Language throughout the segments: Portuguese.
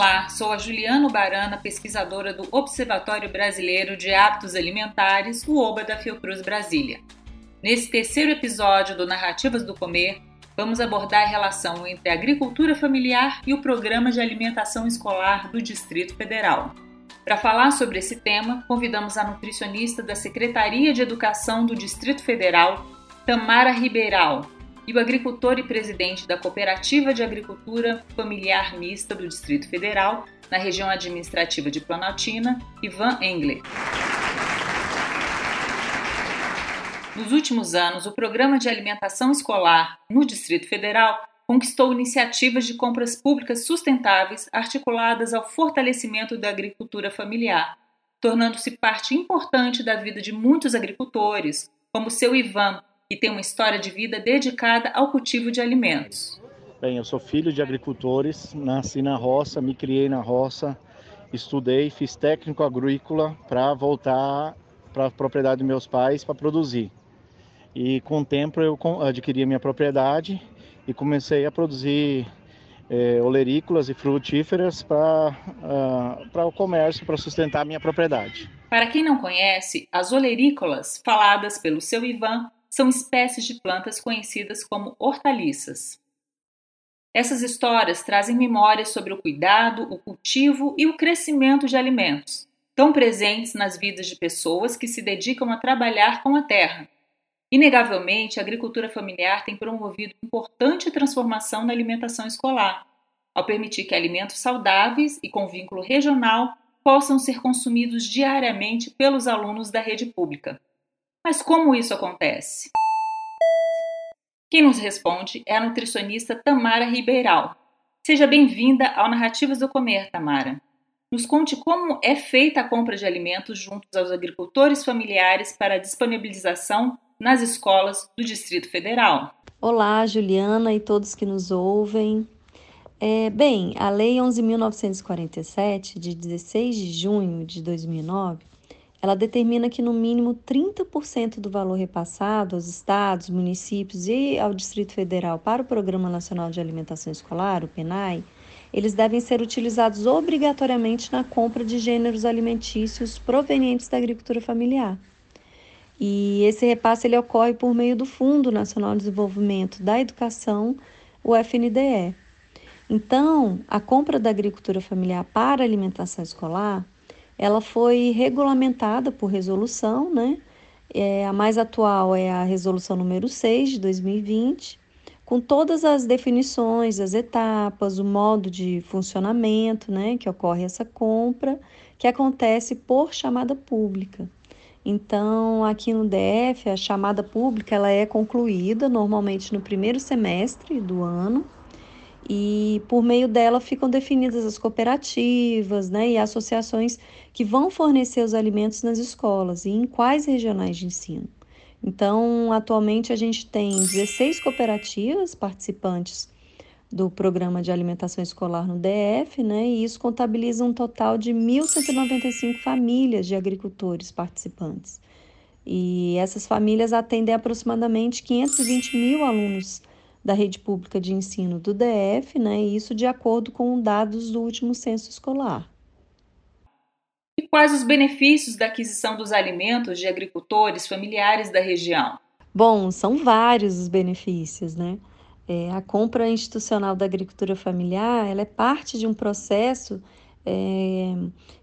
Olá, sou a Juliana Barana, pesquisadora do Observatório Brasileiro de Hábitos Alimentares, o OBA da Fiocruz Brasília. Nesse terceiro episódio do Narrativas do Comer, vamos abordar a relação entre a agricultura familiar e o Programa de Alimentação Escolar do Distrito Federal. Para falar sobre esse tema, convidamos a nutricionista da Secretaria de Educação do Distrito Federal, Tamara Ribeiral, e o agricultor e presidente da Cooperativa de Agricultura Familiar Mista do Distrito Federal, na região administrativa de Planaltina, Ivan Engler. Nos últimos anos, o Programa de Alimentação Escolar no Distrito Federal conquistou iniciativas de compras públicas sustentáveis articuladas ao fortalecimento da agricultura familiar, tornando-se parte importante da vida de muitos agricultores, como seu Ivan, e tem uma história de vida dedicada ao cultivo de alimentos. Bem, eu sou filho de agricultores, nasci na roça, me criei na roça, estudei, fiz técnico agrícola para voltar para a propriedade dos meus pais para produzir. E com o tempo eu adquiri a minha propriedade e comecei a produzir é, olerícolas e frutíferas para uh, o comércio, para sustentar a minha propriedade. Para quem não conhece, as olerícolas, faladas pelo seu Ivan, são espécies de plantas conhecidas como hortaliças. Essas histórias trazem memórias sobre o cuidado, o cultivo e o crescimento de alimentos, tão presentes nas vidas de pessoas que se dedicam a trabalhar com a terra. Inegavelmente, a agricultura familiar tem promovido importante transformação na alimentação escolar, ao permitir que alimentos saudáveis e com vínculo regional possam ser consumidos diariamente pelos alunos da rede pública. Mas como isso acontece? Quem nos responde é a nutricionista Tamara Ribeiral. Seja bem-vinda ao Narrativas do Comer, Tamara. Nos conte como é feita a compra de alimentos juntos aos agricultores familiares para disponibilização nas escolas do Distrito Federal. Olá, Juliana e todos que nos ouvem. É, bem, a Lei 11.947, de 16 de junho de 2009, ela determina que no mínimo 30% do valor repassado aos estados, municípios e ao Distrito Federal para o Programa Nacional de Alimentação Escolar, o PENAI, eles devem ser utilizados obrigatoriamente na compra de gêneros alimentícios provenientes da agricultura familiar. E esse repasse ele ocorre por meio do Fundo Nacional de Desenvolvimento da Educação, o FNDE. Então, a compra da agricultura familiar para alimentação escolar ela foi regulamentada por resolução, né? É, a mais atual é a resolução número 6 de 2020, com todas as definições, as etapas, o modo de funcionamento, né, que ocorre essa compra, que acontece por chamada pública. Então, aqui no DF, a chamada pública ela é concluída normalmente no primeiro semestre do ano e por meio dela ficam definidas as cooperativas né, e associações que vão fornecer os alimentos nas escolas e em quais regionais de ensino. Então, atualmente a gente tem 16 cooperativas participantes do programa de alimentação escolar no DF, né? E isso contabiliza um total de 1.195 famílias de agricultores participantes. E essas famílias atendem aproximadamente 520 mil alunos da rede pública de ensino do DF, né? Isso de acordo com dados do último censo escolar. E quais os benefícios da aquisição dos alimentos de agricultores familiares da região? Bom, são vários os benefícios, né? É, a compra institucional da agricultura familiar ela é parte de um processo é,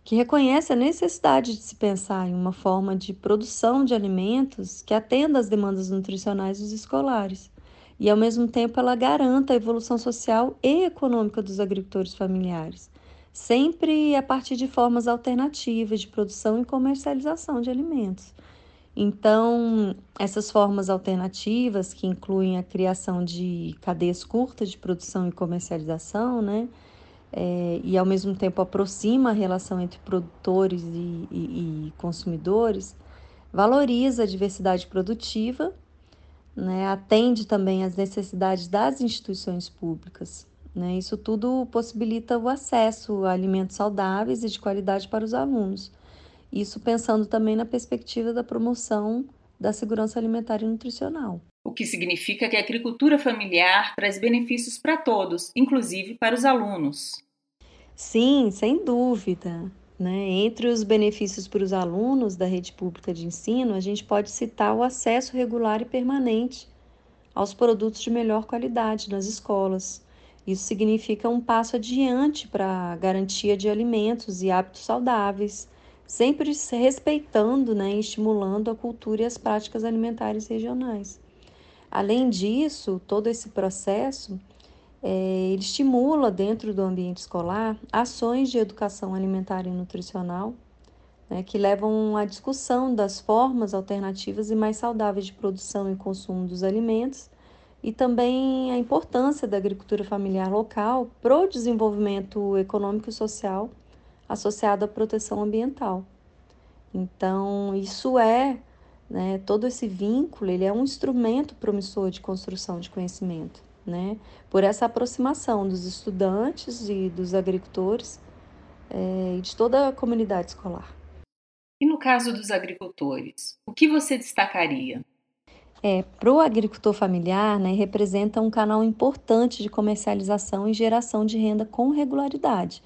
que reconhece a necessidade de se pensar em uma forma de produção de alimentos que atenda às demandas nutricionais dos escolares e, ao mesmo tempo, ela garanta a evolução social e econômica dos agricultores familiares, sempre a partir de formas alternativas de produção e comercialização de alimentos. Então, essas formas alternativas, que incluem a criação de cadeias curtas de produção e comercialização, né? É, e ao mesmo tempo aproxima a relação entre produtores e, e, e consumidores, valoriza a diversidade produtiva né, atende também às necessidades das instituições públicas. Né? Isso tudo possibilita o acesso a alimentos saudáveis e de qualidade para os alunos. Isso pensando também na perspectiva da promoção da segurança alimentar e nutricional. O que significa que a agricultura familiar traz benefícios para todos, inclusive para os alunos. Sim, sem dúvida. Né? Entre os benefícios para os alunos da rede pública de ensino, a gente pode citar o acesso regular e permanente aos produtos de melhor qualidade nas escolas. Isso significa um passo adiante para a garantia de alimentos e hábitos saudáveis, sempre respeitando né, e estimulando a cultura e as práticas alimentares regionais. Além disso, todo esse processo é, ele estimula dentro do ambiente escolar ações de educação alimentar e nutricional né, que levam à discussão das formas alternativas e mais saudáveis de produção e consumo dos alimentos e também a importância da agricultura familiar local para o desenvolvimento econômico e social associado à proteção ambiental. Então, isso é, né, todo esse vínculo, ele é um instrumento promissor de construção de conhecimento, né, por essa aproximação dos estudantes e dos agricultores é, e de toda a comunidade escolar. E no caso dos agricultores, o que você destacaria? É, para o agricultor familiar, né, representa um canal importante de comercialização e geração de renda com regularidade.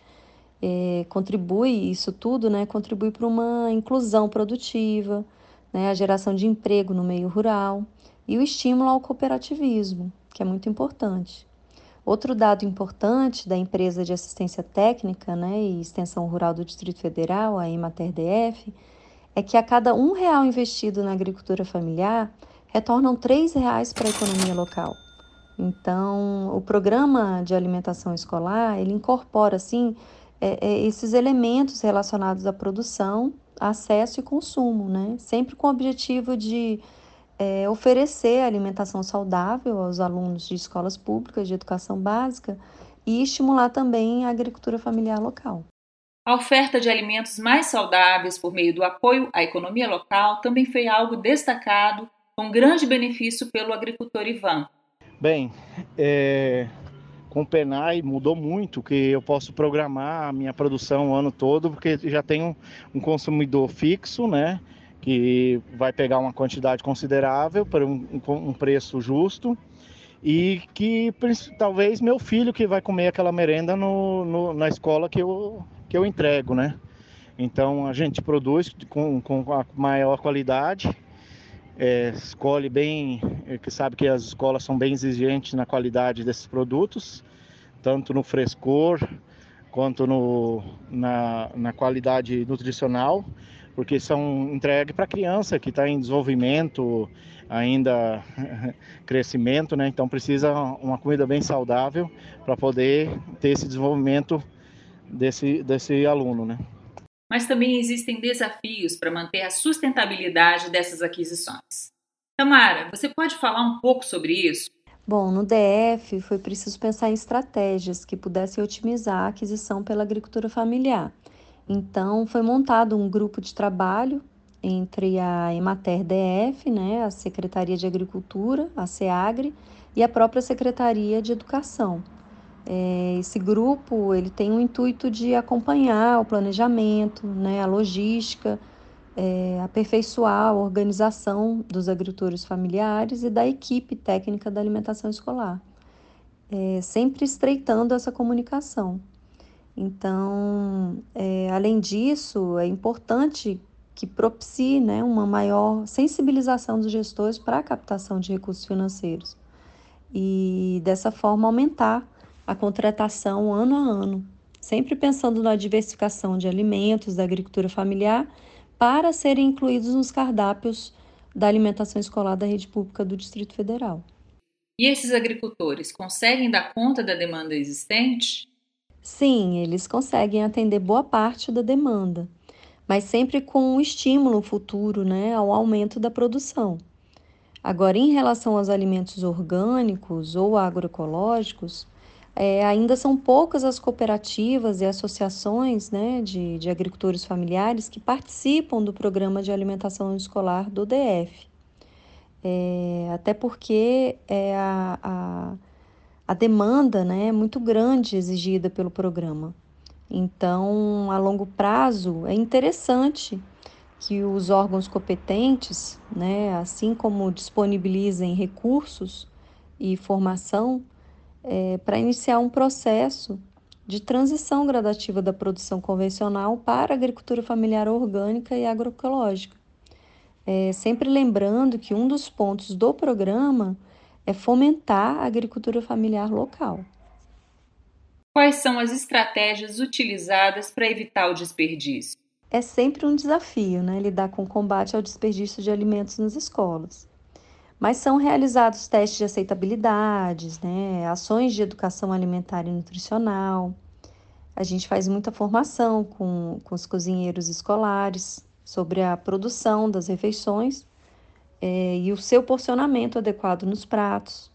É, contribui, isso tudo, né, contribui para uma inclusão produtiva, né, a geração de emprego no meio rural e o estímulo ao cooperativismo, que é muito importante. Outro dado importante da empresa de assistência técnica né, e extensão rural do Distrito Federal, a EMATER-DF, é que a cada um real investido na agricultura familiar, retornam R$ reais para a economia local. Então, o programa de alimentação escolar, ele incorpora, assim, é, é, esses elementos relacionados à produção, acesso e consumo, né? Sempre com o objetivo de é, oferecer alimentação saudável aos alunos de escolas públicas de educação básica e estimular também a agricultura familiar local. A oferta de alimentos mais saudáveis por meio do apoio à economia local também foi algo destacado com grande benefício pelo agricultor Ivan. Bem, é, com o Penai mudou muito, que eu posso programar a minha produção o ano todo, porque já tenho um consumidor fixo, né? Que vai pegar uma quantidade considerável para um, um preço justo e que talvez meu filho que vai comer aquela merenda no, no, na escola que eu, que eu entrego, né? Então a gente produz com, com a maior qualidade é, escolhe bem, é, que sabe que as escolas são bem exigentes na qualidade desses produtos, tanto no frescor quanto no, na, na qualidade nutricional, porque são entregues para criança que está em desenvolvimento, ainda crescimento, né? Então precisa uma comida bem saudável para poder ter esse desenvolvimento desse, desse aluno, né? mas também existem desafios para manter a sustentabilidade dessas aquisições. Tamara, você pode falar um pouco sobre isso? Bom, no DF foi preciso pensar em estratégias que pudessem otimizar a aquisição pela agricultura familiar. Então, foi montado um grupo de trabalho entre a Emater DF, né, a Secretaria de Agricultura, a SEAGRE, e a própria Secretaria de Educação, é, esse grupo ele tem o intuito de acompanhar o planejamento, né, a logística, é, aperfeiçoar a organização dos agricultores familiares e da equipe técnica da alimentação escolar, é, sempre estreitando essa comunicação. Então, é, além disso, é importante que propicie né, uma maior sensibilização dos gestores para a captação de recursos financeiros e dessa forma aumentar a contratação ano a ano, sempre pensando na diversificação de alimentos da agricultura familiar para serem incluídos nos cardápios da alimentação escolar da rede pública do Distrito Federal. E esses agricultores conseguem dar conta da demanda existente? Sim, eles conseguem atender boa parte da demanda, mas sempre com um estímulo futuro né, ao aumento da produção. Agora, em relação aos alimentos orgânicos ou agroecológicos, é, ainda são poucas as cooperativas e associações né, de, de agricultores familiares que participam do programa de alimentação escolar do DF. É, até porque é a, a, a demanda né, é muito grande exigida pelo programa. Então, a longo prazo, é interessante que os órgãos competentes, né, assim como disponibilizem recursos e formação, é, para iniciar um processo de transição gradativa da produção convencional para a agricultura familiar orgânica e agroecológica. É, sempre lembrando que um dos pontos do programa é fomentar a agricultura familiar local. Quais são as estratégias utilizadas para evitar o desperdício? É sempre um desafio, né, lidar com o combate ao desperdício de alimentos nas escolas. Mas são realizados testes de aceitabilidades, né, ações de educação alimentar e nutricional. A gente faz muita formação com, com os cozinheiros escolares sobre a produção das refeições é, e o seu porcionamento adequado nos pratos.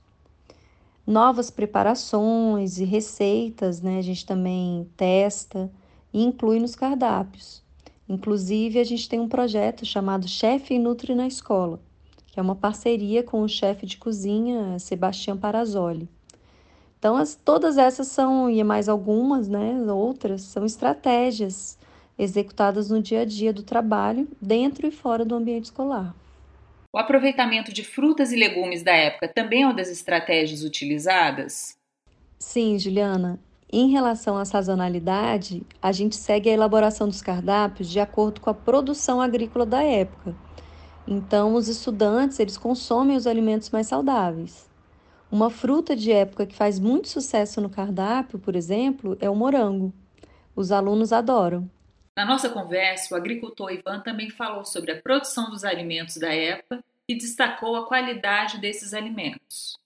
Novas preparações e receitas, né, a gente também testa e inclui nos cardápios. Inclusive, a gente tem um projeto chamado Chefe Nutri na Escola, que é uma parceria com o chefe de cozinha Sebastião Parazoli. Então, as, todas essas são, e mais algumas, né, outras, são estratégias executadas no dia a dia do trabalho, dentro e fora do ambiente escolar. O aproveitamento de frutas e legumes da época também é uma das estratégias utilizadas? Sim, Juliana. Em relação à sazonalidade, a gente segue a elaboração dos cardápios de acordo com a produção agrícola da época. Então, os estudantes, eles consomem os alimentos mais saudáveis. Uma fruta de época que faz muito sucesso no cardápio, por exemplo, é o morango. Os alunos adoram. Na nossa conversa, o agricultor Ivan também falou sobre a produção dos alimentos da época e destacou a qualidade desses alimentos.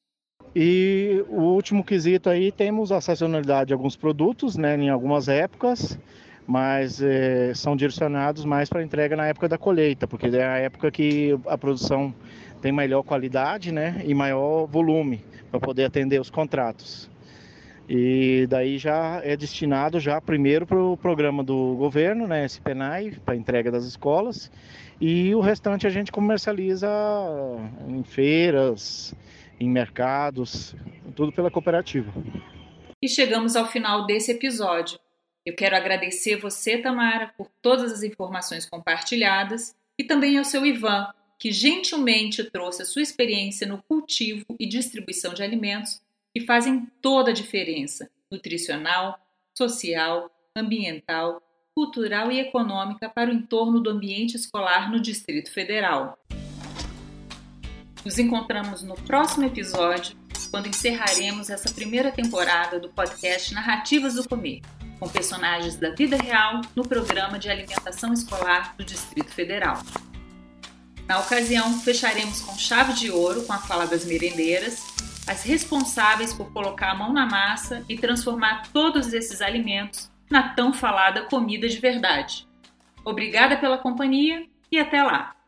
E o último quesito aí temos a sazonalidade de alguns produtos, né, em algumas épocas, mas é, são direcionados mais para entrega na época da colheita, porque é a época que a produção tem melhor qualidade né, e maior volume para poder atender os contratos. E daí já é destinado já primeiro para o programa do governo, né, SPNAI, para entrega das escolas, e o restante a gente comercializa em feiras, em mercados, tudo pela cooperativa. E chegamos ao final desse episódio. Eu quero agradecer você, Tamara, por todas as informações compartilhadas e também ao seu Ivan, que gentilmente trouxe a sua experiência no cultivo e distribuição de alimentos que fazem toda a diferença nutricional, social, ambiental, cultural e econômica para o entorno do ambiente escolar no Distrito Federal. Nos encontramos no próximo episódio, quando encerraremos essa primeira temporada do podcast Narrativas do Comer com personagens da vida real no programa de alimentação escolar do Distrito Federal. Na ocasião, fecharemos com chave de ouro com a fala das merendeiras, as responsáveis por colocar a mão na massa e transformar todos esses alimentos na tão falada comida de verdade. Obrigada pela companhia e até lá!